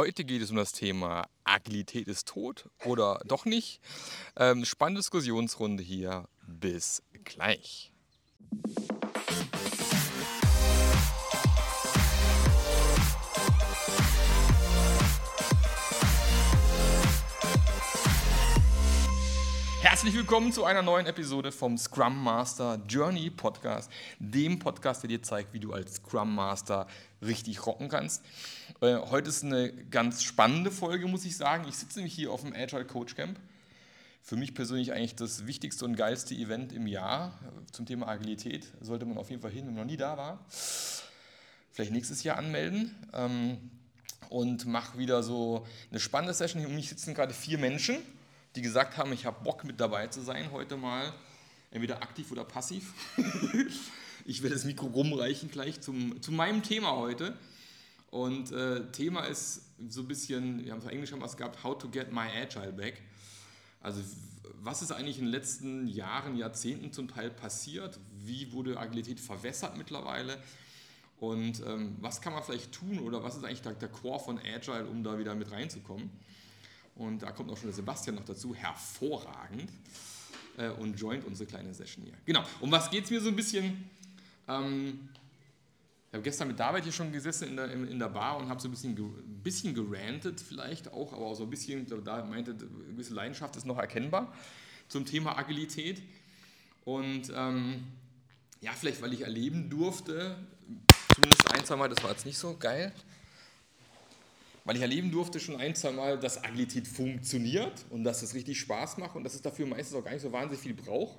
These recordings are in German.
Heute geht es um das Thema Agilität ist tot oder doch nicht. Ähm, spannende Diskussionsrunde hier. Bis gleich. Herzlich willkommen zu einer neuen Episode vom Scrum Master Journey Podcast, dem Podcast, der dir zeigt, wie du als Scrum Master richtig rocken kannst. Äh, heute ist eine ganz spannende Folge, muss ich sagen. Ich sitze nämlich hier auf dem Agile Coach Camp. Für mich persönlich eigentlich das wichtigste und geilste Event im Jahr zum Thema Agilität. Sollte man auf jeden Fall hin, wenn man noch nie da war. Vielleicht nächstes Jahr anmelden. Ähm, und mache wieder so eine spannende Session. Hier um mich sitzen gerade vier Menschen die gesagt haben, ich habe Bock mit dabei zu sein heute mal, entweder aktiv oder passiv. ich werde das Mikro rumreichen gleich zum, zu meinem Thema heute. Und äh, Thema ist so ein bisschen, wir haben es auf Englisch haben was gehabt, How to get my Agile back. Also was ist eigentlich in den letzten Jahren, Jahrzehnten zum Teil passiert? Wie wurde Agilität verwässert mittlerweile? Und ähm, was kann man vielleicht tun oder was ist eigentlich der, der Core von Agile, um da wieder mit reinzukommen? Und da kommt auch schon der Sebastian noch dazu, hervorragend. Äh, und joint unsere kleine Session hier. Genau, um was geht es mir so ein bisschen? Ähm, ich habe gestern mit David hier schon gesessen in der, in der Bar und habe so ein bisschen, ein bisschen gerantet vielleicht auch, aber auch so ein bisschen, da meinte, eine gewisse Leidenschaft ist noch erkennbar zum Thema Agilität. Und ähm, ja, vielleicht weil ich erleben durfte, zumindest ein, zwei Mal, das war jetzt nicht so geil, weil ich erleben durfte schon ein, zwei Mal, dass Agilität funktioniert und dass es richtig Spaß macht und dass es dafür meistens auch gar nicht so wahnsinnig viel braucht.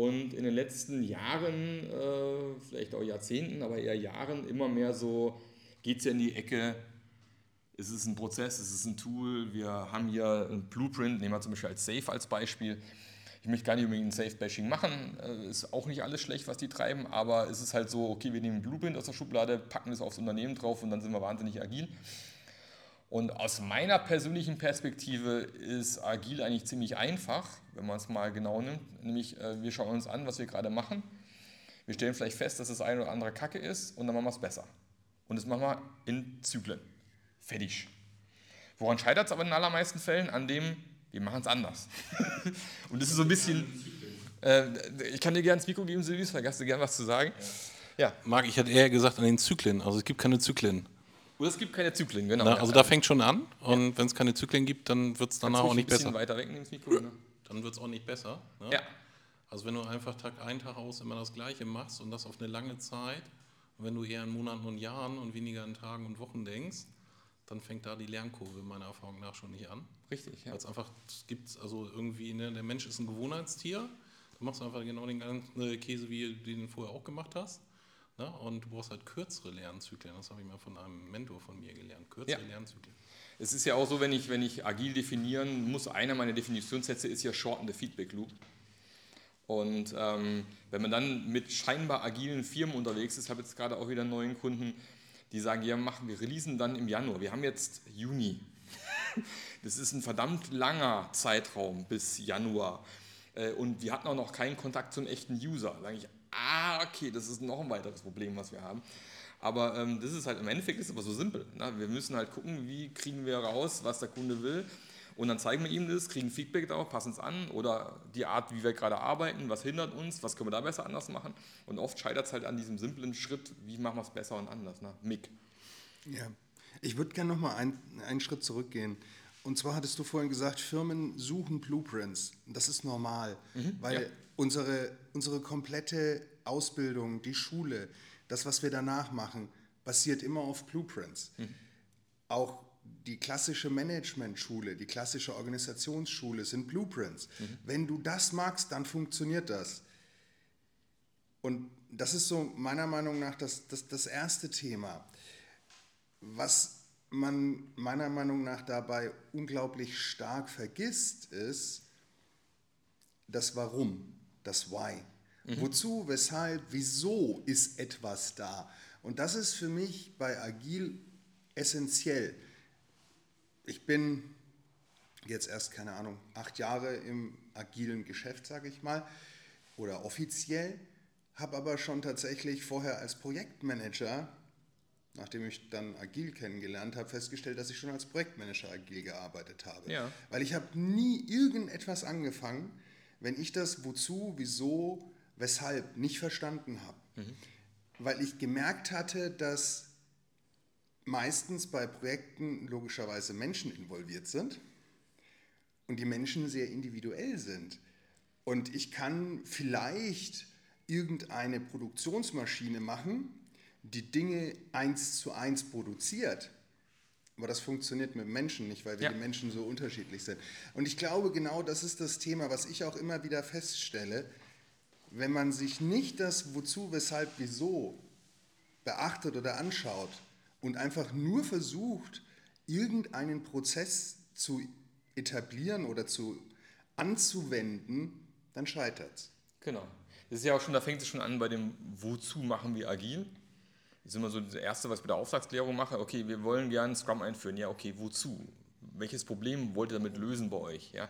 Und in den letzten Jahren, äh, vielleicht auch Jahrzehnten, aber eher Jahren, immer mehr so geht es ja in die Ecke, ist es ein Prozess, ist es ein Tool, wir haben hier ein Blueprint, nehmen wir zum Beispiel als Safe als Beispiel. Ich möchte gar nicht unbedingt ein Safe-Bashing machen, äh, ist auch nicht alles schlecht, was die treiben, aber es ist halt so, okay, wir nehmen Blueprint aus der Schublade, packen es aufs Unternehmen drauf und dann sind wir wahnsinnig agil. Und aus meiner persönlichen Perspektive ist agil eigentlich ziemlich einfach, wenn man es mal genau nimmt. Nämlich, äh, wir schauen uns an, was wir gerade machen. Wir stellen vielleicht fest, dass das eine oder andere Kacke ist und dann machen wir es besser. Und das machen wir in Zyklen. Fertig. Woran scheitert es aber in den allermeisten Fällen? An dem, wir machen es anders. und das ist so ein bisschen. Äh, ich kann dir gerne ins Mikro geben, Silvius, hast du gerne was zu sagen. Ja. Marc, ich hatte eher gesagt an den Zyklen. Also es gibt keine Zyklen. Oder es gibt keine Zyklen, genau. Na, also da fängt schon an. Und ja. wenn es keine Zyklen gibt, dann wird es danach auch nicht besser. Weiter wegnehmen, das Mikro. Ne? Dann wird es auch nicht besser. Ne? Ja. Also wenn du einfach Tag ein, Tag aus immer das Gleiche machst und das auf eine lange Zeit, und wenn du eher in Monaten und Jahren und weniger in Tagen und Wochen denkst, dann fängt da die Lernkurve meiner Erfahrung nach schon nicht an. Richtig, ja. Weil es einfach gibt, also irgendwie, ne, der Mensch ist ein Gewohnheitstier. Du machst einfach genau den ganzen Käse, wie du den vorher auch gemacht hast. Ne? Und du brauchst halt kürzere Lernzyklen. Das habe ich mal von einem Mentor von mir gelernt. Kürzere ja. Lernzyklen. Es ist ja auch so, wenn ich, wenn ich agil definieren muss, einer meiner Definitionssätze ist ja Shorten the Feedback Loop. Und ähm, wenn man dann mit scheinbar agilen Firmen unterwegs ist, habe jetzt gerade auch wieder einen neuen Kunden, die sagen, ja, machen wir releasen dann im Januar. Wir haben jetzt Juni. Das ist ein verdammt langer Zeitraum bis Januar. Äh, und wir hatten auch noch keinen Kontakt zum echten User. Sage ich, ah, okay, das ist noch ein weiteres Problem, was wir haben. Aber ähm, das ist halt im Endeffekt ist aber so simpel. Ne? Wir müssen halt gucken, wie kriegen wir raus, was der Kunde will. Und dann zeigen wir ihm das, kriegen Feedback darauf, passen es an oder die Art, wie wir gerade arbeiten, was hindert uns, was können wir da besser anders machen. Und oft scheitert es halt an diesem simplen Schritt, wie machen wir es besser und anders. Ne? Mick. Ja, ich würde gerne nochmal ein, einen Schritt zurückgehen. Und zwar hattest du vorhin gesagt, Firmen suchen Blueprints. Das ist normal, mhm, weil ja. Unsere, unsere komplette Ausbildung, die Schule, das, was wir danach machen, basiert immer auf Blueprints. Mhm. Auch die klassische Management-Schule, die klassische Organisationsschule sind Blueprints. Mhm. Wenn du das magst, dann funktioniert das. Und das ist so meiner Meinung nach das, das, das erste Thema. Was man meiner Meinung nach dabei unglaublich stark vergisst, ist das Warum, das Why. Mhm. Wozu, weshalb, wieso ist etwas da? Und das ist für mich bei Agil essentiell ich bin jetzt erst, keine Ahnung, acht Jahre im agilen Geschäft, sage ich mal, oder offiziell, habe aber schon tatsächlich vorher als Projektmanager nachdem ich dann agil kennengelernt habe, festgestellt, dass ich schon als Projektmanager agil gearbeitet habe. Ja. Weil ich habe nie irgendetwas angefangen, wenn ich das wozu, wieso, weshalb nicht verstanden habe. Weil ich gemerkt hatte, dass meistens bei Projekten logischerweise Menschen involviert sind und die Menschen sehr individuell sind. Und ich kann vielleicht irgendeine Produktionsmaschine machen, die Dinge eins zu eins produziert. Aber das funktioniert mit Menschen nicht, weil wir Ja. die Menschen so unterschiedlich sind. Und ich glaube, genau das ist das Thema, was ich auch immer wieder feststelle. Wenn man sich nicht das Wozu, Weshalb, Wieso beachtet oder anschaut und einfach nur versucht, irgendeinen Prozess zu etablieren oder zu anzuwenden, dann scheitert es. Genau. Das ist ja auch schon, da fängt es schon an bei dem, wozu machen wir agil? Ist immer so das Erste, was ich bei der Auftragsklärung mache. Okay, wir wollen gerne Scrum einführen. Ja, okay, wozu? Welches Problem wollt ihr damit lösen bei euch? Ja?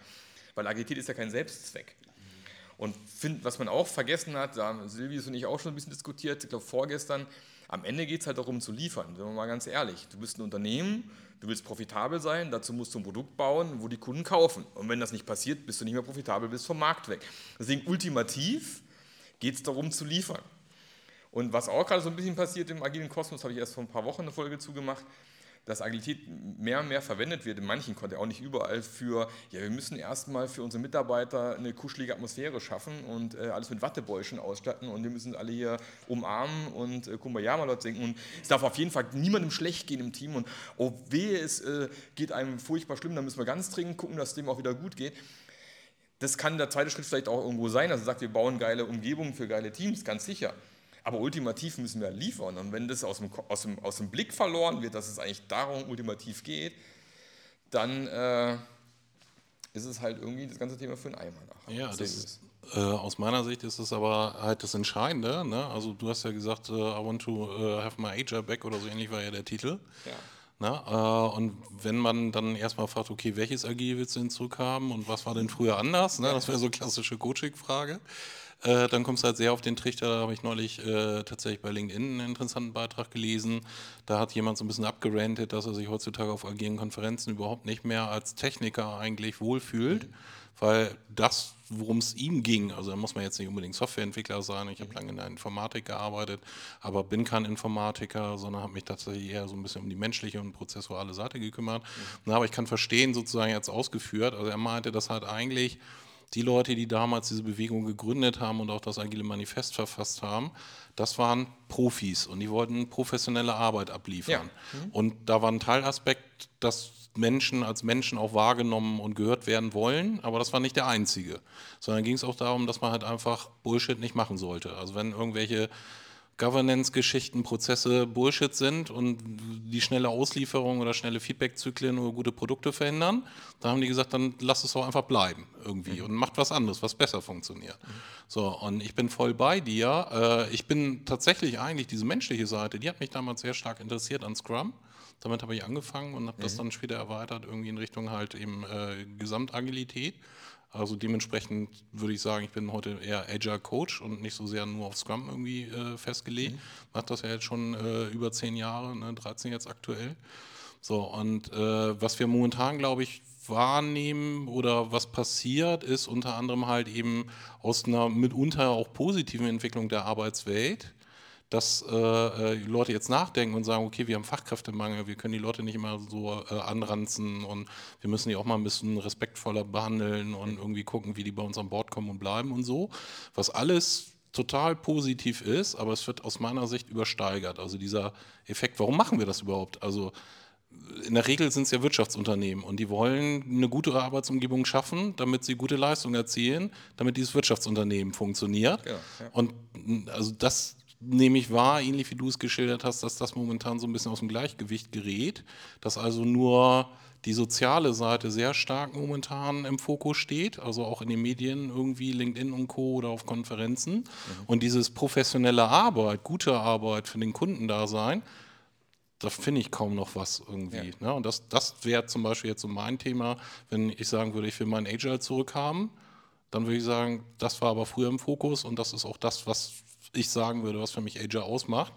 Weil Agilität ist ja kein Selbstzweck. Und find, was man auch vergessen hat, da haben Silvius und ich auch schon ein bisschen diskutiert, ich glaube vorgestern, am Ende geht es halt darum zu liefern. Sind wir mal ganz ehrlich. Du bist ein Unternehmen, du willst profitabel sein, dazu musst du ein Produkt bauen, wo die Kunden kaufen. Und wenn das nicht passiert, bist du nicht mehr profitabel, bist vom Markt weg. Deswegen ultimativ geht es darum zu liefern. Und was auch gerade so ein bisschen passiert im agilen Kosmos, habe ich erst vor ein paar Wochen eine Folge zugemacht, dass Agilität mehr und mehr verwendet wird, in manchen Kontexten, auch nicht überall, für, ja, wir müssen erstmal für unsere Mitarbeiter eine kuschelige Atmosphäre schaffen und äh, alles mit Wattebäuschen ausstatten und wir müssen alle hier umarmen und äh, Kumbaya mal dort singen. Und es darf auf jeden Fall niemandem schlecht gehen im Team und oh wehe, es äh, geht einem furchtbar schlimm, dann müssen wir ganz dringend gucken, dass es dem auch wieder gut geht. Das kann der zweite Schritt vielleicht auch irgendwo sein, dass er sagt, wir bauen geile Umgebungen für geile Teams, ganz sicher. Aber ultimativ müssen wir liefern. Und wenn das aus dem, aus dem, aus dem Blick verloren wird, dass es eigentlich darum ultimativ geht, dann äh, ist es halt irgendwie das ganze Thema für einen Eimer nachher. Ja, das ist, äh, aus meiner Sicht ist es aber halt das Entscheidende. Ne? Also du hast ja gesagt, äh, I want to äh, have my Ager back oder so ähnlich war ja der Titel. Ja. Na, äh, und wenn man dann erstmal fragt, okay, welches Agil willst du denn zurückhaben und was war denn früher anders? Ne? Das wäre so eine klassische Coaching-Frage. Äh, dann kommst du halt sehr auf den Trichter, da habe ich neulich äh, tatsächlich bei LinkedIn einen interessanten Beitrag gelesen. Da hat jemand so ein bisschen abgerantet, dass er sich heutzutage auf agilen Konferenzen überhaupt nicht mehr als Techniker eigentlich wohlfühlt, weil das, worum es ihm ging, also da muss man jetzt nicht unbedingt Softwareentwickler sein, ich habe lange in der Informatik gearbeitet, aber bin kein Informatiker, sondern habe mich tatsächlich eher so ein bisschen um die menschliche und prozessuale Seite gekümmert. Na, aber ich kann verstehen, sozusagen jetzt ausgeführt, also er meinte, dass halt eigentlich die Leute, die damals diese Bewegung gegründet haben und auch das Agile Manifest verfasst haben, das waren Profis und die wollten professionelle Arbeit abliefern. Und da war ein Teilaspekt, dass Menschen als Menschen auch wahrgenommen und gehört werden wollen, aber das war nicht der einzige. Sondern ging es auch darum, dass man halt einfach Bullshit nicht machen sollte. Also wenn irgendwelche Governance-Geschichten, Prozesse Bullshit sind und die schnelle Auslieferung oder schnelle Feedback-Zyklen oder gute Produkte verhindern, da haben die gesagt, dann lass es doch einfach bleiben irgendwie und macht was anderes, was besser funktioniert. So, und ich bin voll bei dir. Äh, ich bin tatsächlich eigentlich diese menschliche Seite, die hat mich damals sehr stark interessiert an Scrum. Damit habe ich angefangen und habe das dann später erweitert, irgendwie in Richtung halt eben äh, Gesamtagilität. Also dementsprechend würde ich sagen, ich bin heute eher Agile Coach und nicht so sehr nur auf Scrum irgendwie äh, festgelegt. Mache das ja jetzt schon äh, über zehn Jahre, ne, 13 jetzt aktuell. So, und äh, was wir momentan, glaube ich, wahrnehmen oder was passiert, ist unter anderem halt eben aus einer mitunter auch positiven Entwicklung der Arbeitswelt, dass äh, äh, Leute jetzt nachdenken und sagen, okay, wir haben Fachkräftemangel, wir können die Leute nicht immer so äh, anranzen und wir müssen die auch mal ein bisschen respektvoller behandeln und irgendwie gucken, wie die bei uns an Bord kommen und bleiben und so. Was alles total positiv ist, aber es wird aus meiner Sicht übersteigert. Also dieser Effekt, warum machen wir das überhaupt? Also in der Regel sind es ja Wirtschaftsunternehmen und die wollen eine gute Arbeitsumgebung schaffen, damit sie gute Leistung erzielen, damit dieses Wirtschaftsunternehmen funktioniert. Genau, ja. Und also das nehme ich wahr, ähnlich wie du es geschildert hast, dass das momentan so ein bisschen aus dem Gleichgewicht gerät, dass also nur die soziale Seite sehr stark momentan im Fokus steht, also auch in den Medien irgendwie LinkedIn und Co. oder auf Konferenzen. Und dieses professionelle Arbeit, gute Arbeit für den Kunden da sein, da finde ich kaum noch was irgendwie. Ne? Und das, das wäre zum Beispiel jetzt so mein Thema, wenn ich sagen würde, ich will meinen Agile zurückhaben, dann würde ich sagen, das war aber früher im Fokus und das ist auch das, was ich sagen würde, was für mich Agile ausmacht.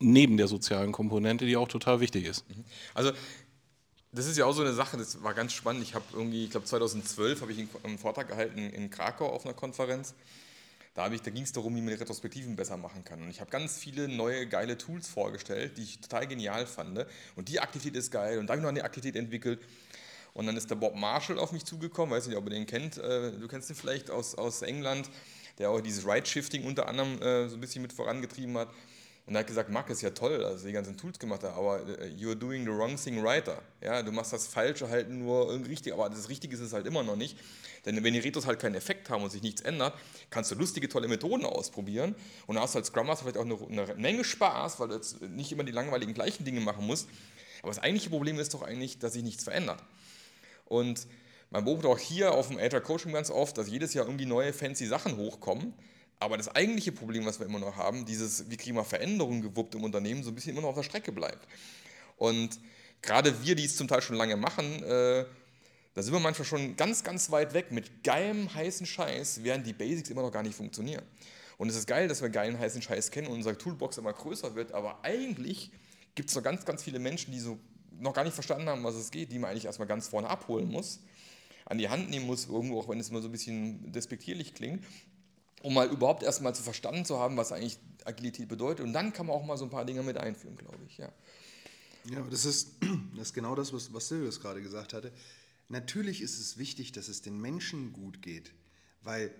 neben der sozialen Komponente, die auch total wichtig ist. Also das ist ja auch so eine Sache, das war ganz spannend. Ich habe irgendwie, ich glaube 2012 habe ich einen Vortrag gehalten in Krakau auf einer Konferenz. Da, da ging es darum, wie man Retrospektiven besser machen kann. Und ich habe ganz viele neue, geile Tools vorgestellt, die ich total genial fand. Und die Aktivität ist geil. Und da habe ich noch eine Aktivität entwickelt. Und dann ist der Bob Marshall auf mich zugekommen, weiß nicht, ob ihr den kennt. Äh, du kennst ihn vielleicht aus, aus England, der auch dieses Ride-Shifting unter anderem äh, so ein bisschen mit vorangetrieben hat. Und er hat gesagt, Marc, ist ja toll, dass du die ganzen Tools gemacht hast, aber äh, you're doing the wrong thing righter. Ja, du machst das Falsche halt nur richtig, aber das Richtige ist es halt immer noch nicht. Denn wenn die Retos halt keinen Effekt haben und sich nichts ändert, kannst du lustige, tolle Methoden ausprobieren und dann hast du als Scrum Master vielleicht auch eine, eine Menge Spaß, weil du jetzt nicht immer die langweiligen gleichen Dinge machen musst. Aber das eigentliche Problem ist doch eigentlich, dass sich nichts verändert. Und man beobachtet auch hier auf dem Agile Coaching ganz oft, dass jedes Jahr irgendwie neue fancy Sachen hochkommen aber das eigentliche Problem, was wir immer noch haben, dieses, wie kriegen wir Veränderungen gewuppt im Unternehmen, so ein bisschen immer noch auf der Strecke bleibt. Und gerade wir, die es zum Teil schon lange machen, äh, da sind wir manchmal schon ganz, ganz weit weg mit geilem, heißen Scheiß, während die Basics immer noch gar nicht funktionieren. Und es ist geil, dass wir geilen, heißen Scheiß kennen und unsere Toolbox immer größer wird, aber eigentlich gibt es noch ganz, ganz viele Menschen, die so noch gar nicht verstanden haben, was es geht, die man eigentlich erstmal ganz vorne abholen muss, an die Hand nehmen muss, irgendwo, auch wenn es immer so ein bisschen despektierlich klingt, um mal überhaupt erstmal zu verstanden zu haben, was eigentlich Agilität bedeutet. Und dann kann man auch mal so ein paar Dinge mit einführen, glaube ich. Ja, ja das, ist, das ist genau das, was, was Silvius gerade gesagt hatte. Natürlich ist es wichtig, dass es den Menschen gut geht, weil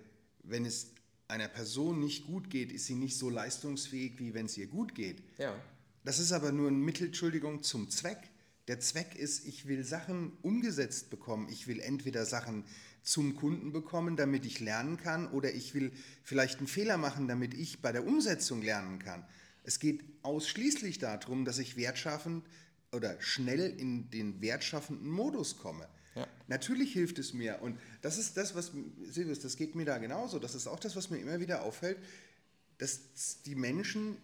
wenn es einer Person nicht gut geht, ist sie nicht so leistungsfähig, wie wenn es ihr gut geht. Ja. Das ist aber nur ein Mittel, Entschuldigung, zum Zweck. Der Zweck ist, ich will Sachen umgesetzt bekommen. Ich will entweder Sachen zum Kunden bekommen, damit ich lernen kann, oder ich will vielleicht einen Fehler machen, damit ich bei der Umsetzung lernen kann. Es geht ausschließlich darum, dass ich wertschaffend oder schnell in den wertschaffenden Modus komme. Ja. Natürlich hilft es mir und das ist das, was, Silvius, das geht mir da genauso. Das ist auch das, was mir immer wieder auffällt, dass die Menschen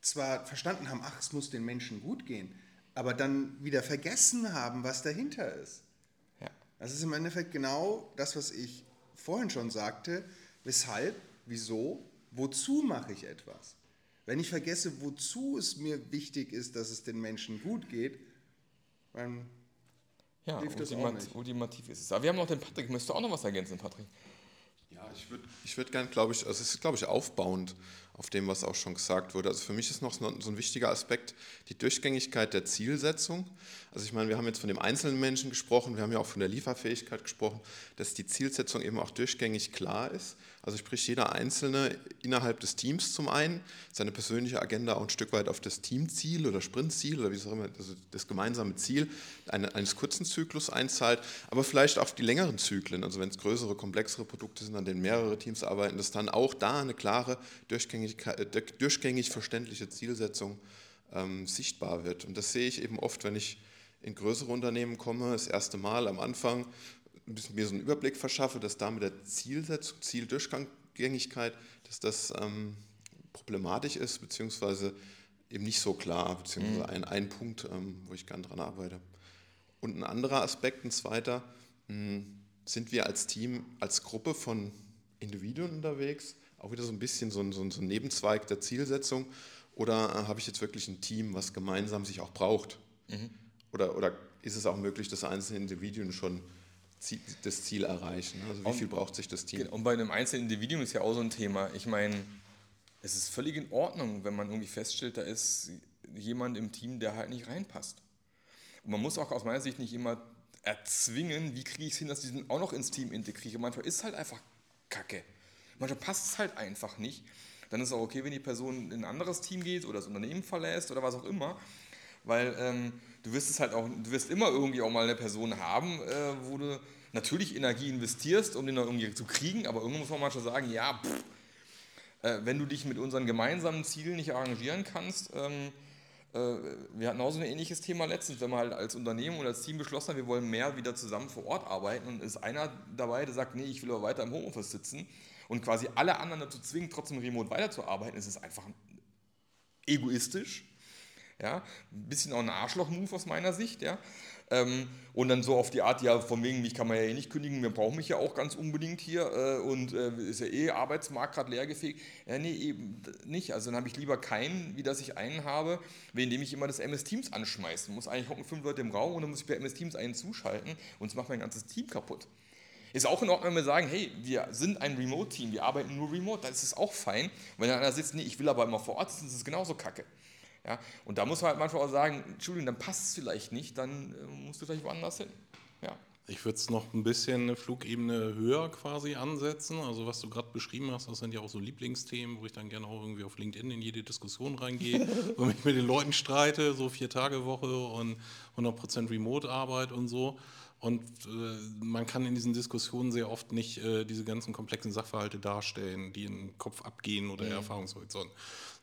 zwar verstanden haben, ach, es muss den Menschen gut gehen, aber dann wieder vergessen haben, was dahinter ist. Das ist im Endeffekt genau das, was ich vorhin schon sagte. Weshalb, wieso, wozu mache ich etwas? Wenn ich vergesse, wozu es mir wichtig ist, dass es den Menschen gut geht, dann ja, hilft das auch nicht. ultimativ ist es. Aber wir haben noch den Patrick. Möchtest du auch noch was ergänzen, Patrick? Ja, ich würde ich würd gerne, glaube ich, also es ist, glaube ich, aufbauend auf dem, was auch schon gesagt wurde. Also für mich ist noch so ein wichtiger Aspekt die Durchgängigkeit der Zielsetzung. Also ich meine, wir haben jetzt von dem einzelnen Menschen gesprochen, wir haben ja auch von der Lieferfähigkeit gesprochen, dass die Zielsetzung eben auch durchgängig klar ist. Also sprich, jeder Einzelne innerhalb des Teams zum einen seine persönliche Agenda auch ein Stück weit auf das Teamziel oder Sprintziel oder wie auch immer, also das gemeinsame Ziel eines kurzen Zyklus einzahlt, aber vielleicht auch die längeren Zyklen, also wenn es größere, komplexere Produkte sind, an denen mehrere Teams arbeiten, dass dann auch da eine klare, durchgängig, äh, durchgängig verständliche Zielsetzung ähm, sichtbar wird. Und das sehe ich eben oft, wenn ich in größere Unternehmen komme, das erste Mal am Anfang mir so einen Überblick verschaffe, dass da mit der Zielsetzung, Zieldurchgängigkeit, dass das ähm, problematisch ist, beziehungsweise eben nicht so klar, beziehungsweise mhm. ein, ein Punkt, ähm, wo ich gern dran arbeite. Und ein anderer Aspekt, ein zweiter, mh, hm, sind wir als Team, als Gruppe von Individuen unterwegs, auch wieder so ein bisschen so ein, so ein, so ein Nebenzweig der Zielsetzung, oder äh, habe ich jetzt wirklich ein Team, was gemeinsam sich auch braucht? Mhm. Oder, oder ist es auch möglich, dass einzelne Individuen schon das Ziel erreichen? Also wie viel braucht sich das Team? Und bei einem einzelnen Individuum ist ja auch so ein Thema. Ich meine, es ist völlig in Ordnung, wenn man irgendwie feststellt, da ist jemand im Team, der halt nicht reinpasst. Und man muss auch aus meiner Sicht nicht immer erzwingen, wie kriege ich es hin, dass ich den auch noch ins Team integriere. Manchmal ist es halt einfach Kacke. Manchmal passt es halt einfach nicht. Dann ist es auch okay, wenn die Person in ein anderes Team geht oder das Unternehmen verlässt oder was auch immer. Weil ähm, du wirst es halt auch, du wirst immer irgendwie auch mal eine Person haben, äh, wo du natürlich Energie investierst, um den noch irgendwie zu kriegen, aber irgendwann muss man manchmal sagen, ja, pff, äh, wenn du dich mit unseren gemeinsamen Zielen nicht arrangieren kannst, ähm, äh, wir hatten auch so ein ähnliches Thema letztens, wenn man halt als Unternehmen oder als Team beschlossen hat, wir wollen mehr wieder zusammen vor Ort arbeiten und ist einer dabei, der sagt, nee, ich will aber weiter im Homeoffice sitzen und quasi alle anderen dazu zwingen, trotzdem remote weiterzuarbeiten, ist es einfach egoistisch Ja, ein bisschen auch ein Arschloch-Move aus meiner Sicht, ja. Ähm, und dann so auf die Art, ja, von wegen, mich kann man ja eh nicht kündigen, wir brauchen mich ja auch ganz unbedingt hier äh, und äh, ist ja eh Arbeitsmarkt gerade leergefegt. Ja, nee, eben nicht. Also dann habe ich lieber keinen, wie dass ich einen habe, wegen dem ich immer das MS Teams anschmeißen muss. Eigentlich hocken fünf Leute im Raum und dann muss ich bei MS Teams einen zuschalten und es macht mein ganzes Team kaputt. Ist auch in Ordnung, wenn wir sagen, hey, wir sind ein Remote-Team, wir arbeiten nur remote, dann ist es auch fein. Und wenn einer sitzt, nee, ich will aber immer vor Ort sitzen, ist es genauso kacke. Ja? Und da muss man halt manchmal auch sagen, Entschuldigung, dann passt es vielleicht nicht, dann äh, musst du vielleicht woanders hin. Ja. Ich würde es noch ein bisschen eine Flugebene höher quasi ansetzen. Also was du gerade beschrieben hast, das sind ja auch so Lieblingsthemen, wo ich dann gerne auch irgendwie auf LinkedIn in jede Diskussion reingehe und mich mit den Leuten streite, so vier Tage Woche und 100% Remote-Arbeit und so. Und äh, man kann in diesen Diskussionen sehr oft nicht äh, diese ganzen komplexen Sachverhalte darstellen, die in den Kopf abgehen oder mhm. Erfahrungshorizont.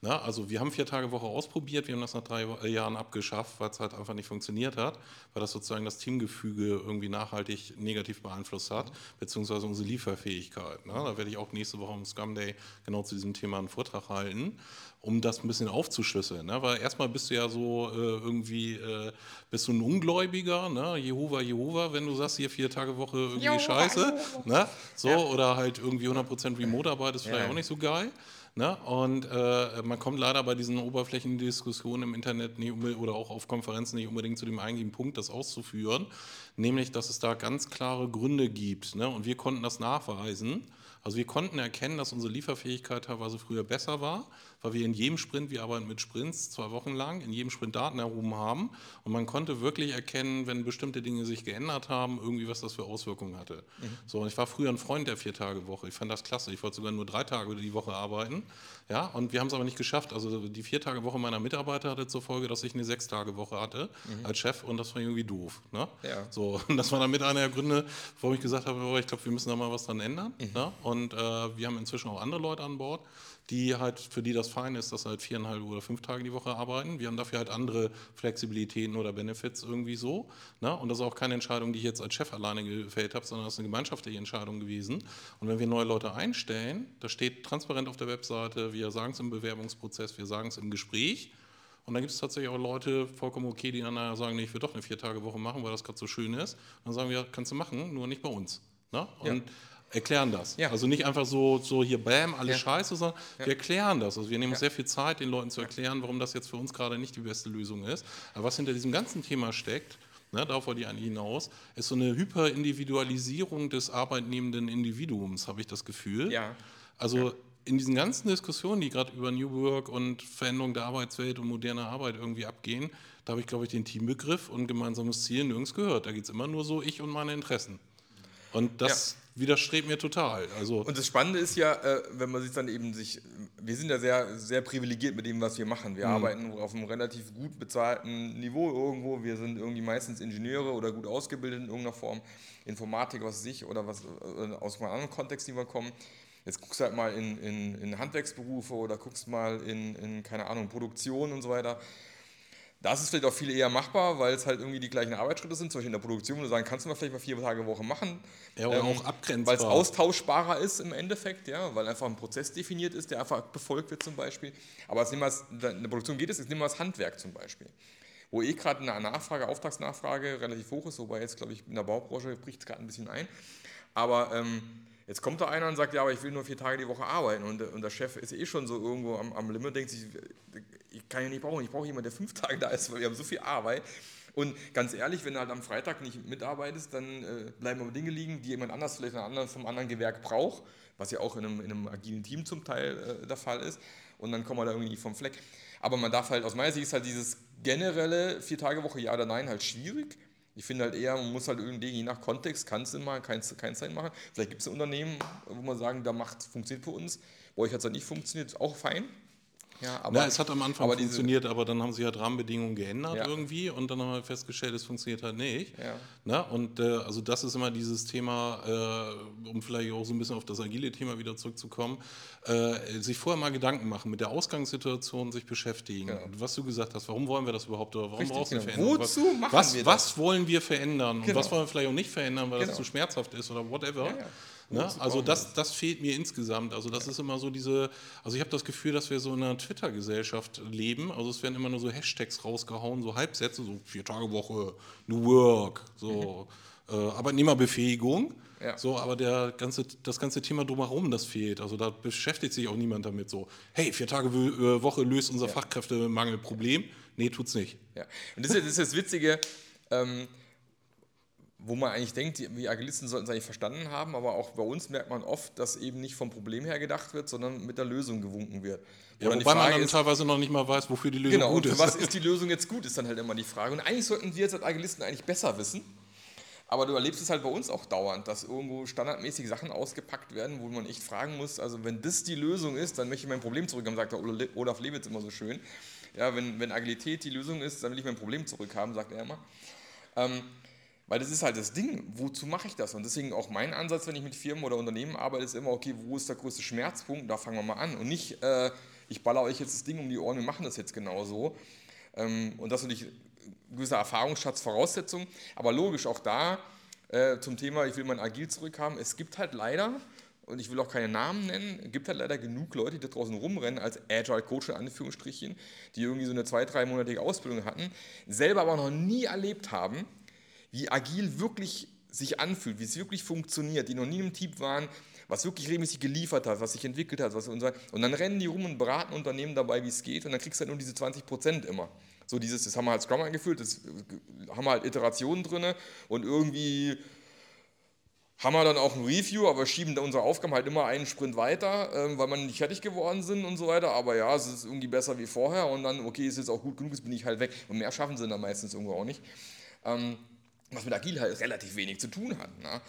Na, also wir haben vier Tage Woche ausprobiert, wir haben das nach drei äh, Jahren abgeschafft, weil es halt einfach nicht funktioniert hat, weil das sozusagen das Teamgefüge irgendwie nachhaltig negativ beeinflusst hat, beziehungsweise unsere Lieferfähigkeit. Na, da werde ich auch nächste Woche am Scrum Day genau zu diesem Thema einen Vortrag halten um das ein bisschen aufzuschlüsseln. Ne? Weil erstmal bist du ja so äh, irgendwie, äh, bist du ein Ungläubiger, ne? Jehova, Jehova, wenn du sagst, hier vier Tage Woche irgendwie Jehova, Scheiße. Jehova. Ne? So, ja. Oder halt irgendwie 100% Remote-Arbeit ist vielleicht ja. auch nicht so geil. Ne? Und äh, man kommt leider bei diesen Oberflächendiskussionen im Internet nicht, oder auch auf Konferenzen nicht unbedingt zu dem eigentlichen Punkt, das auszuführen, nämlich, dass es da ganz klare Gründe gibt. Ne? Und wir konnten das nachweisen. Also wir konnten erkennen, dass unsere Lieferfähigkeit teilweise früher besser war, weil wir in jedem Sprint, wir arbeiten mit Sprints zwei Wochen lang, in jedem Sprint Daten erhoben haben und man konnte wirklich erkennen, wenn bestimmte Dinge sich geändert haben, irgendwie was das für Auswirkungen hatte. Mhm. So, und ich war früher ein Freund der Vier-Tage-Woche, ich fand das klasse, ich wollte sogar nur drei Tage die Woche arbeiten, ja, und wir haben es aber nicht geschafft. Also die Vier-Tage-Woche meiner Mitarbeiter hatte zur Folge, dass ich eine Sechs-Tage-Woche hatte mhm. als Chef und das war irgendwie doof. Ne? Ja. So, und das war dann mit einer der Gründe, warum ich gesagt habe, oh, ich glaube, wir müssen da mal was dran ändern. Mhm. Ne? Und äh, wir haben inzwischen auch andere Leute an Bord die halt, für die das fein ist, dass sie halt viereinhalb oder fünf Tage die Woche arbeiten. Wir haben dafür halt andere Flexibilitäten oder Benefits irgendwie so. Ne? Und das ist auch keine Entscheidung, die ich jetzt als Chef alleine gefällt habe, sondern das ist eine gemeinschaftliche Entscheidung gewesen. Und wenn wir neue Leute einstellen, da steht transparent auf der Webseite, wir sagen es im Bewerbungsprozess, wir sagen es im Gespräch. Und dann gibt es tatsächlich auch Leute, vollkommen okay, die dann sagen, nee, ich will doch eine Vier-Tage-Woche machen, weil das gerade so schön ist. Und dann sagen wir, kannst du machen, nur nicht bei uns. Ne? Und ja erklären das. Ja. Also nicht einfach so, so hier bam, alles ja. scheiße, sondern ja. wir erklären das. Also wir nehmen uns sehr viel Zeit, den Leuten zu erklären, warum das jetzt für uns gerade nicht die beste Lösung ist. Aber was hinter diesem ganzen Thema steckt, ne, darauf wollte ich eigentlich hinaus, ist so eine Hyperindividualisierung des arbeitnehmenden Individuums, habe ich das Gefühl. Also in diesen ganzen Diskussionen, die gerade über New Work und Veränderung der Arbeitswelt und moderne Arbeit irgendwie abgehen, da habe ich, glaube ich, den Teambegriff und gemeinsames Ziel nirgends gehört. Da geht es immer nur so ich und meine Interessen. Und das. Widerstrebt mir total. Also und das Spannende ist ja, äh, wenn man sich dann eben sich, wir sind ja sehr, sehr privilegiert mit dem, was wir machen. Wir mhm. arbeiten auf einem relativ gut bezahlten Niveau irgendwo. Wir sind irgendwie meistens Ingenieure oder gut ausgebildet in irgendeiner Form, Informatik, was weiß ich, oder was äh, aus einem anderen Kontext, die wir kommen. Jetzt guckst du halt mal in, in, in Handwerksberufe oder guckst mal in, in, keine Ahnung, Produktion und so weiter. Da ist es vielleicht auch viel eher machbar, weil es halt irgendwie die gleichen Arbeitsschritte sind, zum Beispiel in der Produktion, wo du sagen, kannst du mal vielleicht mal vier Tage Woche machen. Ja, oder ähm, auch abgrenzbar. Weil es austauschbarer ist im Endeffekt, ja, weil einfach ein Prozess definiert ist, der einfach befolgt wird zum Beispiel. Aber als in der Produktion geht es, jetzt nehmen wir das Handwerk zum Beispiel. Wo eh gerade eine Nachfrage, Auftragsnachfrage relativ hoch ist, wobei jetzt, glaube ich, in der Baubranche bricht es gerade ein bisschen ein. Aber ähm, Jetzt kommt da einer und sagt, ja, aber ich will nur vier Tage die Woche arbeiten und, und der Chef ist eh schon so irgendwo am, am Limit, denkt sich, ich kann ja nicht brauchen, ich brauche jemanden, der fünf Tage da ist, weil wir haben so viel Arbeit. Und ganz ehrlich, wenn du halt am Freitag nicht mitarbeitest, dann äh, bleiben aber Dinge liegen, die jemand anders vielleicht anderen, vom anderen Gewerk braucht, was ja auch in einem, in einem agilen Team zum Teil äh, der Fall ist. Und dann kommen wir da irgendwie vom Fleck. Aber man darf halt, aus meiner Sicht ist halt dieses generelle Vier-Tage-Woche, ja oder nein, halt schwierig. Ich finde halt eher, man muss halt irgendwie, je nach Kontext, kann es Sinn machen, kein, kein Sinn machen. Vielleicht gibt es ein Unternehmen, wo man sagen, da macht, funktioniert für uns. Bei euch hat es halt nicht funktioniert, auch fein. Ja, aber, Na, es hat am Anfang aber funktioniert, diese, aber dann haben sie halt Rahmenbedingungen geändert ja. irgendwie und dann haben wir festgestellt, es funktioniert halt nicht. Ja. Na, und äh, also das ist immer dieses Thema, äh, um vielleicht auch so ein bisschen auf das agile Thema wieder zurückzukommen, äh, sich vorher mal Gedanken machen, mit der Ausgangssituation sich beschäftigen. Genau. Was du gesagt hast, warum wollen wir das überhaupt oder warum Richtig, brauchst du genau. Veränderung? Wozu was, machen was, wir das? Was wollen wir verändern genau. und was wollen wir vielleicht auch nicht verändern, weil genau. das zu schmerzhaft ist oder whatever. Ne? Also das, das fehlt mir insgesamt. Also das ist immer so diese, also ich habe das Gefühl, dass wir so in einer Twitter-Gesellschaft leben. Also es werden immer nur so Hashtags rausgehauen, so Halbsätze, so vier Tage Woche, New Work, so mhm. äh, Arbeitnehmerbefähigung. Ja. So, aber der ganze, das ganze Thema drumherum, das fehlt. Also da beschäftigt sich auch niemand damit so, hey, vier Tage äh, Woche löst unser ja. Fachkräftemangelproblem. Nee, tut's nicht. Ja. Und das ist, das, ist das Witzige. Ähm, wo man eigentlich denkt, die, Agilisten sollten es eigentlich verstanden haben, aber auch bei uns merkt man oft, dass eben nicht vom Problem her gedacht wird, sondern mit der Lösung gewunken wird. Ja, wobei man dann ist, teilweise noch nicht mal weiß, wofür die Lösung genau, gut ist. Genau, was ist die Lösung jetzt gut, ist dann halt immer die Frage. Und eigentlich sollten wir jetzt als Agilisten eigentlich besser wissen, aber du erlebst es halt bei uns auch dauernd, dass irgendwo standardmäßig Sachen ausgepackt werden, wo man echt fragen muss, also wenn das die Lösung ist, dann möchte ich mein Problem zurückhaben, sagt der Olaf Lewitz immer so schön. Ja, wenn, wenn Agilität die Lösung ist, dann will ich mein Problem zurückhaben, sagt er immer. Ähm, weil das ist halt das Ding, wozu mache ich das? Und deswegen auch mein Ansatz, wenn ich mit Firmen oder Unternehmen arbeite, ist immer, okay, wo ist der größte Schmerzpunkt? Da fangen wir mal an. Und nicht, äh, ich baller euch jetzt das Ding um die Ohren, wir machen das jetzt genauso. Ähm, und das ist natürlich ein gewisser Erfahrungsschatz, Voraussetzung. Aber logisch, auch da äh, zum Thema, ich will mein Agil zurückhaben. Es gibt halt leider, und ich will auch keine Namen nennen, es gibt halt leider genug Leute, die da draußen rumrennen als Agile Coach in Anführungsstrichen, die irgendwie so eine zwei-, dreimonatige Ausbildung hatten, selber aber noch nie erlebt haben, wie agil wirklich sich anfühlt, wie es wirklich funktioniert, die noch nie im Team waren, was wirklich regelmäßig geliefert hat, was sich entwickelt hat. Was unser, und dann rennen die rum und beraten Unternehmen dabei, wie es geht und dann kriegst du halt nur diese 20 Prozent immer. So dieses, das haben wir als Scrum eingeführt, das haben wir halt Iterationen drin und irgendwie haben wir dann auch ein Review, aber schieben unsere Aufgaben halt immer einen Sprint weiter, ähm, weil wir nicht fertig geworden sind und so weiter. Aber ja, es ist irgendwie besser wie vorher und dann, okay, ist jetzt auch gut genug, jetzt bin ich halt weg. Und mehr schaffen sie dann meistens irgendwo auch nicht. Was mit Agil halt relativ wenig zu tun hat. Ne?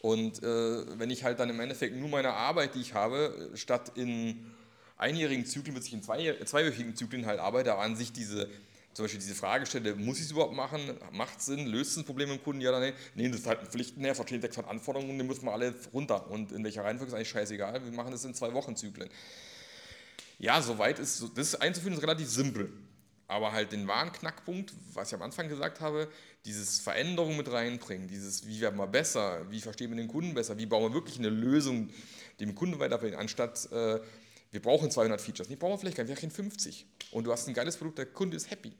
Und äh, wenn ich halt dann im Endeffekt nur meine Arbeit, die ich habe, statt in einjährigen Zyklen, bis ich in zwei, zweiwöchigen Zyklen halt arbeite, aber an sich diese, zum Beispiel diese Frage stelle, muss ich es überhaupt machen? Macht es Sinn? Löst es ein Problem im Kunden? Ja oder nein? Nee, das ist halt ein Pflichtenherr, verstehen 600 Anforderungen, die müssen wir alle runter. Und in welcher Reihenfolge ist eigentlich scheißegal, wir machen das in zwei Wochen Zyklen. Ja, soweit ist, das einzuführen ist relativ simpel. Aber halt den wahren Knackpunkt, was ich am Anfang gesagt habe, dieses Veränderung mit reinbringen, dieses, wie werden wir besser, wie verstehen wir den Kunden besser, wie bauen wir wirklich eine Lösung dem Kunden weiterbringen, anstatt äh, wir brauchen 200 Features, nee, brauchen wir vielleicht gar nicht, wir 50. Und du hast ein geiles Produkt, der Kunde ist happy.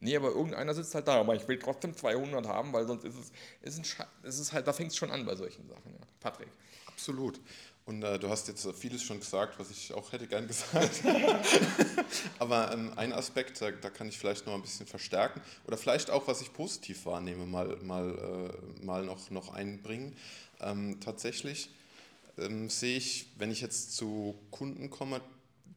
Nee, aber irgendeiner sitzt halt da, aber ich will trotzdem 200 haben, weil sonst ist es, ist, ein es ist halt, da fängt es schon an bei solchen Sachen. Ja. Patrick. Absolut. Und äh, du hast jetzt vieles schon gesagt, was ich auch hätte gern gesagt. Aber ähm, ein Aspekt, da, da, kann ich vielleicht noch ein bisschen verstärken oder vielleicht auch, was ich positiv wahrnehme, mal, mal, äh, mal noch, noch einbringen. Ähm, tatsächlich ähm, sehe ich, wenn ich jetzt zu Kunden komme,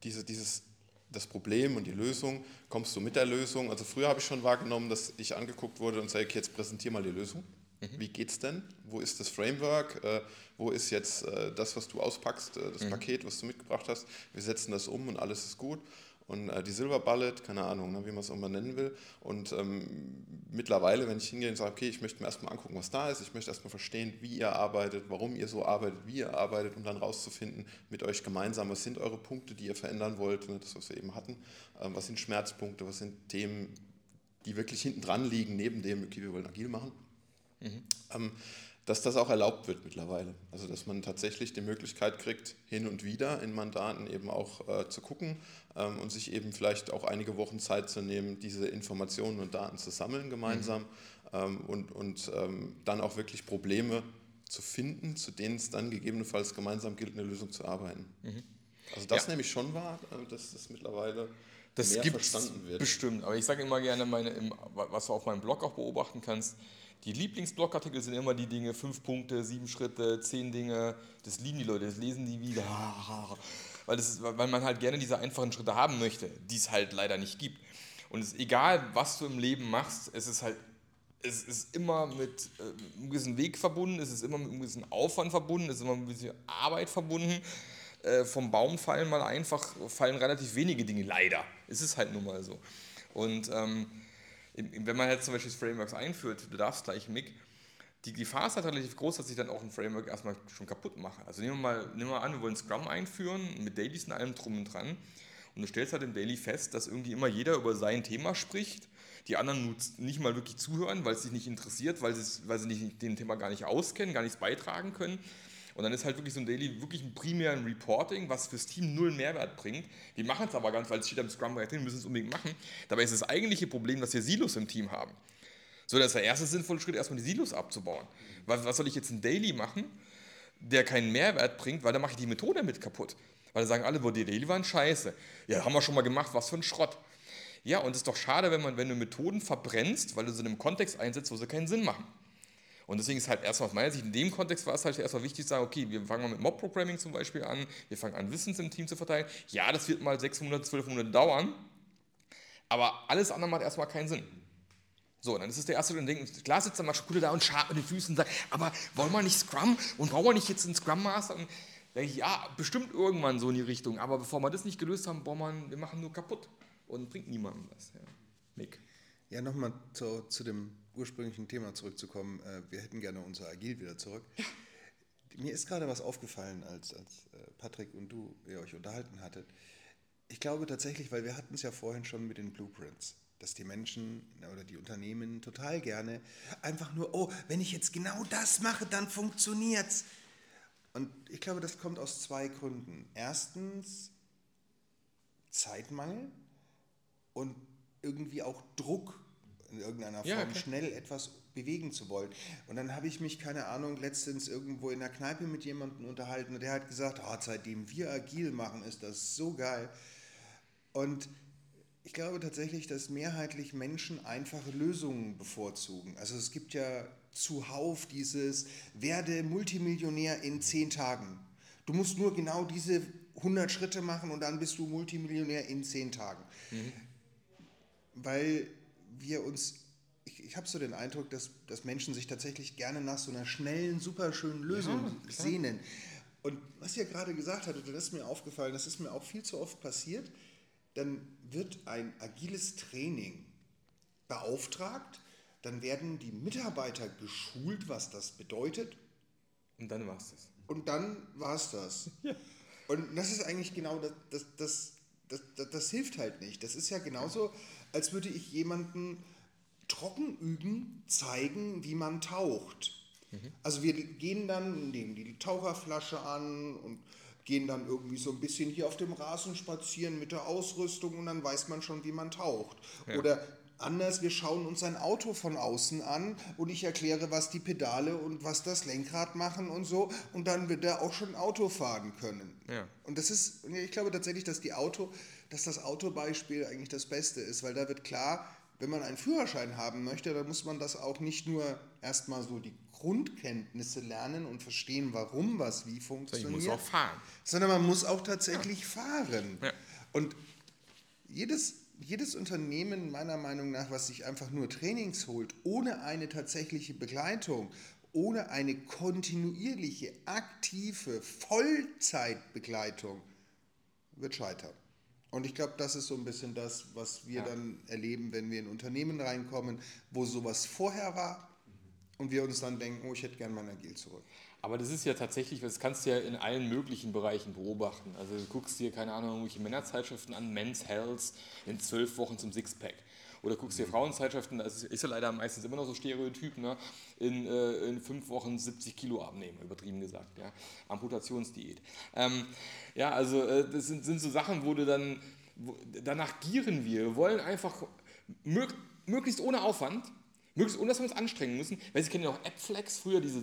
diese, dieses, das Problem und die Lösung, kommst du mit der Lösung? Also früher habe ich schon wahrgenommen, dass ich angeguckt wurde und sage, okay, jetzt präsentiere mal die Lösung. Mhm. Wie geht's denn? Wo ist das Framework? Äh, wo ist jetzt äh, das, was du auspackst, äh, das mhm. Paket, was du mitgebracht hast? Wir setzen das um und alles ist gut. Und äh, die Silver Bullet, keine Ahnung, ne, wie man es auch mal nennen will. Und ähm, mittlerweile, wenn ich hingehe und sage, okay, ich möchte mir erstmal angucken, was da ist, ich möchte erstmal verstehen, wie ihr arbeitet, warum ihr so arbeitet, wie ihr arbeitet, um dann rauszufinden mit euch gemeinsam, was sind eure Punkte, die ihr verändern wollt, ne, das, was wir eben hatten, ähm, was sind Schmerzpunkte, was sind Themen, die wirklich hinten dran liegen, neben dem, okay, wir wollen agil machen. Mhm. Ähm, dass das auch erlaubt wird mittlerweile. Also dass man tatsächlich die Möglichkeit kriegt, hin und wieder in Mandaten eben auch äh, zu gucken ähm, und sich eben vielleicht auch einige Wochen Zeit zu nehmen, diese Informationen und Daten zu sammeln gemeinsam mhm. ähm, und, und ähm, dann auch wirklich Probleme zu finden, zu denen es dann gegebenenfalls gemeinsam gilt, eine Lösung zu arbeiten. Mhm. Also das ja. nehme ich schon wahr, äh, dass das mittlerweile das mehr verstanden wird. Bestimmt, aber ich sage immer gerne, meine, was du auf meinem Blog auch beobachten kannst, die Lieblingsblogartikel sind immer die Dinge, fünf Punkte, sieben Schritte, zehn Dinge. Das lieben die Leute, das lesen die wieder. Weil, das ist, weil man halt gerne diese einfachen Schritte haben möchte, die es halt leider nicht gibt. Und es ist egal, was du im Leben machst, es ist halt, es ist immer mit äh, einem gewissen Weg verbunden, es ist immer mit einem gewissen Aufwand verbunden, es ist immer mit einer gewissen Arbeit verbunden. Äh, vom Baum fallen mal einfach, fallen relativ wenige Dinge, leider. Es ist halt nun mal so. Und ähm, wenn man jetzt zum Beispiel Frameworks einführt, du darfst gleich MIG, die Gefahr ist halt relativ groß, dass ich dann auch ein Framework erstmal schon kaputt mache. Also nehmen wir mal, nehmen wir an, wir wollen Scrum einführen, mit Dailies und allem drum und dran. Und du stellst halt im Daily fest, dass irgendwie immer jeder über sein Thema spricht, die anderen nicht mal wirklich zuhören, weil es sich nicht interessiert, weil sie, weil sie nicht, dem Thema gar nicht auskennen, gar nichts beitragen können. Und dann ist halt wirklich so ein Daily wirklich ein primären Reporting, was fürs Team null Mehrwert bringt. Wir machen es aber ganz, weil es steht am Scrum drin, wir müssen es unbedingt machen. Dabei ist das eigentliche Problem, dass wir Silos im Team haben. So, das ist der erste sinnvolle Schritt, erstmal die Silos abzubauen. Was, was soll ich jetzt ein Daily machen, der keinen Mehrwert bringt, weil dann mache ich die Methode mit kaputt. Weil dann sagen alle, wo die Daily waren scheiße. Ja, haben wir schon mal gemacht, was für ein Schrott. Ja, und es ist doch schade, wenn, man, wenn du Methoden verbrennst, weil du sie in einem Kontext einsetzt, wo sie keinen Sinn machen. Und deswegen ist halt erstmal aus meiner Sicht, in dem Kontext war es halt erstmal wichtig zu sagen, okay, wir fangen mal mit Mob-Programming zum Beispiel an, wir fangen an, Wissens im Team zu verteilen. Ja, das wird mal 600, 1200 dauern, aber alles andere macht erstmal keinen Sinn. So, dann ist es der erste und denken, klar sitzt dann mal Schule da und schabt mit den Füßen und sagt, aber wollen wir nicht Scrum und brauchen wir nicht jetzt einen Scrum Master? Und denke ich, ja, bestimmt irgendwann so in die Richtung, aber bevor wir das nicht gelöst haben, brauchen wir, wir machen nur kaputt und bringt niemandem was. Ja. Nick. Ja, nochmal zu, zu dem ursprünglichen Thema zurückzukommen. Äh, wir hätten gerne unser Agil wieder zurück. Ja. Mir ist gerade was aufgefallen, als, als äh, Patrick und du ihr euch unterhalten hattet. Ich glaube tatsächlich, weil wir hatten es ja vorhin schon mit den Blueprints dass die Menschen oder die Unternehmen total gerne einfach nur, oh, wenn ich jetzt genau das mache, dann funktioniert's. Und ich glaube, das kommt aus zwei Gründen. Erstens Zeitmangel und irgendwie auch Druck in irgendeiner Form, ja, schnell etwas bewegen zu wollen. Und dann habe ich mich, keine Ahnung, letztens irgendwo in der Kneipe mit jemandem unterhalten und der hat gesagt, oh, seitdem wir agil machen, ist das so geil. Und ich glaube tatsächlich, dass mehrheitlich Menschen einfache Lösungen bevorzugen. Also es gibt ja zuhauf dieses werde Multimillionär in zehn Tagen. Du musst nur genau diese 100 Schritte machen und dann bist du Multimillionär in zehn Tagen. Mhm. Weil wir uns, ich, ich habe so den Eindruck, dass, dass Menschen sich tatsächlich gerne nach so einer schnellen, superschönen Lösung ja, sehnen. Und was ihr gerade gesagt hattet, das ist mir aufgefallen, das ist mir auch viel zu oft passiert, dann wird ein agiles Training beauftragt, dann werden die Mitarbeiter geschult, was das bedeutet. Und dann war es das. Und dann war es das. Ja. Und das ist eigentlich genau das, das, das, das, das, das hilft halt nicht. Das ist ja genauso, als würde ich jemanden trocken üben, zeigen, wie man taucht. Mhm. Also wir gehen dann, nehmen die Taucherflasche an und gehen dann irgendwie so ein bisschen hier auf dem Rasen spazieren mit der Ausrüstung und dann weiß man schon, wie man taucht. Ja. Oder anders, wir schauen uns ein Auto von außen an und ich erkläre, was die Pedale und was das Lenkrad machen und so und dann wird er auch schon Auto fahren können. Ja. Und das ist, ich glaube tatsächlich, dass die Auto, dass das Autobeispiel eigentlich das Beste ist, weil da wird klar, wenn man einen Führerschein haben möchte, dann muss man das auch nicht nur erstmal so die Grundkenntnisse lernen und verstehen, warum was wie funktioniert. Ich muss auch fahren. Sondern man muss auch tatsächlich ja. fahren. Ja. Und jedes, jedes Unternehmen, meiner Meinung nach, was sich einfach nur Trainings holt, ohne eine tatsächliche Begleitung, ohne eine kontinuierliche, aktive Vollzeitbegleitung, wird scheitern. Und ich glaube, das ist so ein bisschen das, was wir ja. dann erleben, wenn wir in Unternehmen reinkommen, wo sowas vorher war und wir uns dann denken, oh, ich hätte gerne mein Agil zurück. Aber das ist ja tatsächlich, das kannst du ja in allen möglichen Bereichen beobachten. Also du guckst dir, keine Ahnung, irgendwelche Männerzeitschriften an, Men's Health in zwölf Wochen zum Sixpack. Oder guckst dir mhm. Frauenzeitschriften, das ist ja leider meistens immer noch so Stereotyp, ne? in, äh, in fünf Wochen 70 Kilo abnehmen, übertrieben gesagt. Ja? Amputationsdiät. Ähm, ja, also äh, das sind, sind so Sachen, wo du dann, wo, danach gieren wir. Wir wollen einfach mög möglichst ohne Aufwand Möglichst ohne, dass wir uns anstrengen müssen. Weil Sie kennen ja auch Appflex, früher diese,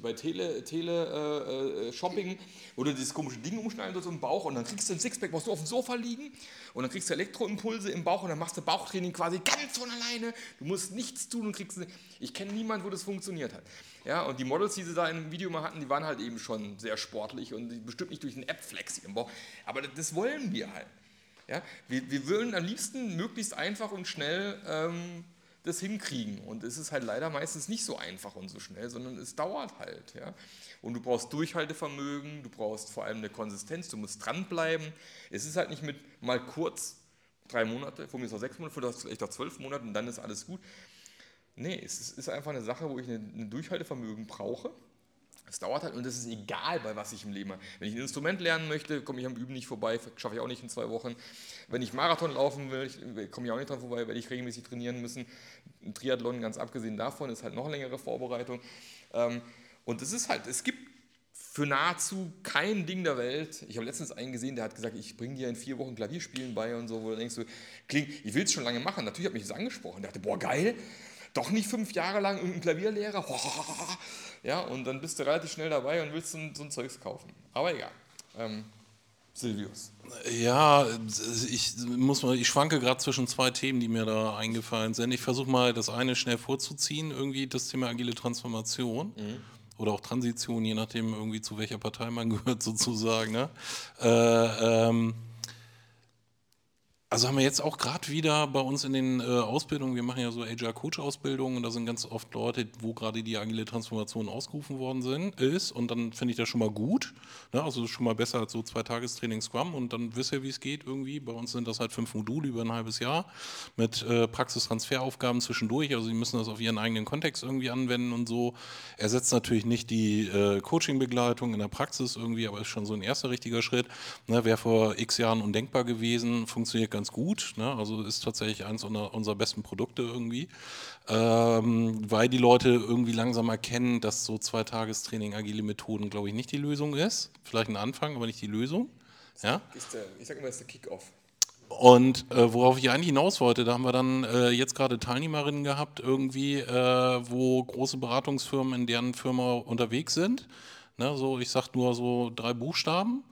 bei Tele, Tele äh, äh, wo du dieses komische Ding umschneiden sollst im Bauch und dann kriegst du ein Sixpack, musst du auf dem Sofa liegen und dann kriegst du Elektroimpulse im Bauch und dann machst du Bauchtraining quasi ganz von alleine. Du musst nichts tun und kriegst. Ich kenne niemanden, wo das funktioniert hat. Ja, und die Models, die sie da im Video mal hatten, die waren halt eben schon sehr sportlich und bestimmt nicht durch einen Appflex im Bauch. Aber das wollen wir halt. Ja, wir, wir wollen am liebsten möglichst einfach und schnell ähm, das hinkriegen. Und es ist halt leider meistens nicht so einfach und so schnell, sondern es dauert halt. Ja? Und du brauchst Durchhaltevermögen, du brauchst vor allem eine Konsistenz, du musst dranbleiben. Es ist halt nicht mit mal kurz drei Monate, vor mir ist noch sechs Monate, vielleicht auch zwölf Monate und dann ist alles gut. Nee, es ist einfach eine Sache, wo ich ein Durchhaltevermögen brauche es dauert halt und es ist egal, bei was ich im Leben habe. Wenn ich ein Instrument lernen möchte, komme ich am Üben nicht vorbei, schaffe ich auch nicht in zwei Wochen. Wenn ich Marathon laufen will, komme ich auch nicht dran vorbei, werde ich regelmäßig trainieren müssen. Ein Triathlon, ganz abgesehen davon, ist halt noch längere Vorbereitung. Ähm, und es ist halt, es gibt für nahezu kein Ding der Welt. Ich habe letztens einen gesehen, der hat gesagt, ich bringe dir in vier Wochen Klavierspielen bei und so, wo du denkst, ich will es schon lange machen. Natürlich hat mich das angesprochen. Der dachte, boah, geil, doch nicht fünf Jahre lang irgendein Klavierlehrer. Ja, und dann bist du relativ schnell dabei und willst so, so ein Zeugs kaufen. Aber egal. Ähm, Silvius. Ja, ich muss mal, ich schwanke gerade zwischen zwei Themen, die mir da eingefallen sind. Ich versuche mal das eine schnell vorzuziehen, irgendwie das Thema agile Transformation. Mhm oder auch Transition, je nachdem irgendwie zu welcher Partei man gehört sozusagen. Ne? Äh, ähm, also haben wir jetzt auch gerade wieder bei uns in den äh, Ausbildungen, wir machen ja so Agile Coach Ausbildungen und da sind ganz oft Leute, wo gerade die agile Transformation ausgerufen worden sind, ist und dann finde ich das schon mal gut. Ne? Also schon mal besser als so zwei Tagestraining Scrum und dann wisst ihr, wie es geht irgendwie. Bei uns sind das halt fünf Module über ein halbes Jahr mit äh, Praxistransferaufgaben zwischendurch. Also sie müssen das auf ihren eigenen Kontext irgendwie anwenden und so. Ersetzt natürlich nicht die äh, Coaching-Begleitung in der Praxis irgendwie, aber ist schon so ein erster richtiger Schritt. Ne? Wäre vor x Jahren undenkbar gewesen, funktioniert ganz gut. Ne? Also ist tatsächlich eines unserer, unserer besten Produkte irgendwie, ähm, weil die Leute irgendwie langsam erkennen, dass so zwei Tagestraining agile Methoden, glaube ich, nicht die Lösung ist. Vielleicht ein Anfang, aber nicht die Lösung. Ja? Der, ich sage immer, das ist der Kickoff. Und äh, worauf ich eigentlich hinaus wollte, da haben wir dann äh, jetzt gerade Teilnehmerinnen gehabt, irgendwie, äh, wo große Beratungsfirmen in deren Firma unterwegs sind. Ne, so, ich sage nur so drei Buchstaben.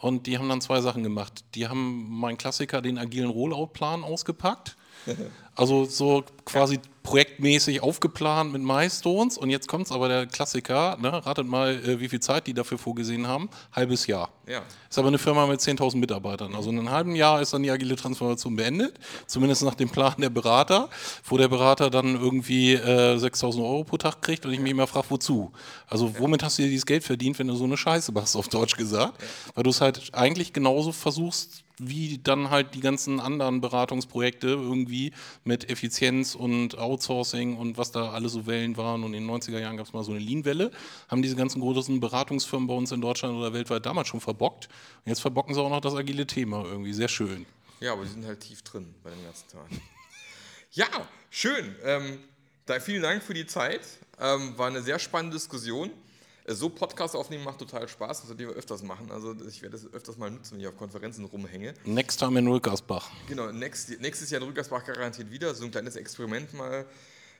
Und die haben dann zwei Sachen gemacht. Die haben mein Klassiker, den agilen Rollout-Plan ausgepackt. Also so quasi projektmäßig aufgeplant mit Milestones und jetzt kommt es aber der Klassiker, ne? ratet mal, äh, wie viel Zeit die dafür vorgesehen haben, halbes Jahr. Ja. Ist aber eine Firma mit 10.000 Mitarbeitern, also in einem halben Jahr ist dann die agile Transformation beendet, zumindest nach dem Plan der Berater, wo der Berater dann irgendwie äh, 6.000 Euro pro Tag kriegt und ich mich immer frage, wozu? Also womit hast du dir dieses Geld verdient, wenn du so eine Scheiße machst, auf Deutsch gesagt? Weil du es halt eigentlich genauso versuchst, wie dann halt die ganzen anderen Beratungsprojekte irgendwie mit Effizienz und Outsourcing und was da alle so Wellen waren. Und in den 90er Jahren gab es mal so eine Lean-Welle, haben diese ganzen großen Beratungsfirmen bei uns in Deutschland oder weltweit damals schon verbockt. Und jetzt verbocken sie auch noch das agile Thema irgendwie. Sehr schön. Ja, aber die sind halt tief drin bei den ganzen Tagen. Ja, schön. Ähm, da, vielen Dank für die Zeit. Ähm, war eine sehr spannende Diskussion. Äh, so Podcast aufnehmen macht total Spaß, das sollten wir öfters machen. Also ich werde das öfters mal nutzen, wenn ich auf Konferenzen rumhänge. Next time in Rückersbach. Genau, next, nächstes Jahr in Rückersbach garantiert wieder, so ein kleines Experiment mal.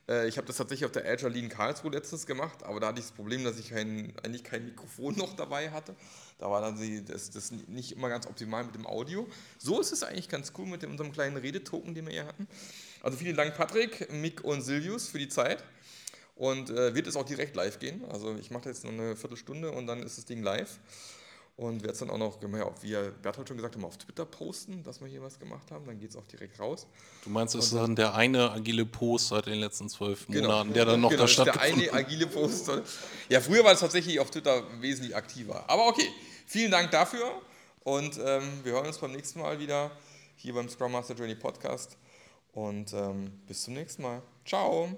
Äh, ich habe das tatsächlich auf der Agile Lean Karlsruhe letztens gemacht, aber da hatte ich das Problem, dass ich kein, eigentlich kein Mikrofon noch dabei hatte. Da war dann die, das, das nicht immer ganz optimal mit dem Audio. So ist es eigentlich ganz cool mit unserem kleinen Redetoken, den wir hier hatten. Also vielen Dank Patrick, Mick und Silvius für die Zeit. Und äh, wird es auch direkt live gehen. Also ich mache jetzt noch eine Viertelstunde und dann ist das Ding live. Und werde es dann auch noch, wie Bertolt schon gesagt hat, auf Twitter posten, dass wir hier was gemacht haben. Dann geht es auch direkt raus. Du meinst, es ist dann der eine agile Post seit den letzten zwölf genau. Monaten, der dann noch genau, da stattgefunden hat? der eine agile Post. Ja, früher war es tatsächlich auf Twitter wesentlich aktiver. Aber okay, vielen Dank dafür. Und ähm, wir hören uns beim nächsten Mal wieder hier beim Scrum Master Journey Podcast. Und ähm, bis zum nächsten Mal. Ciao.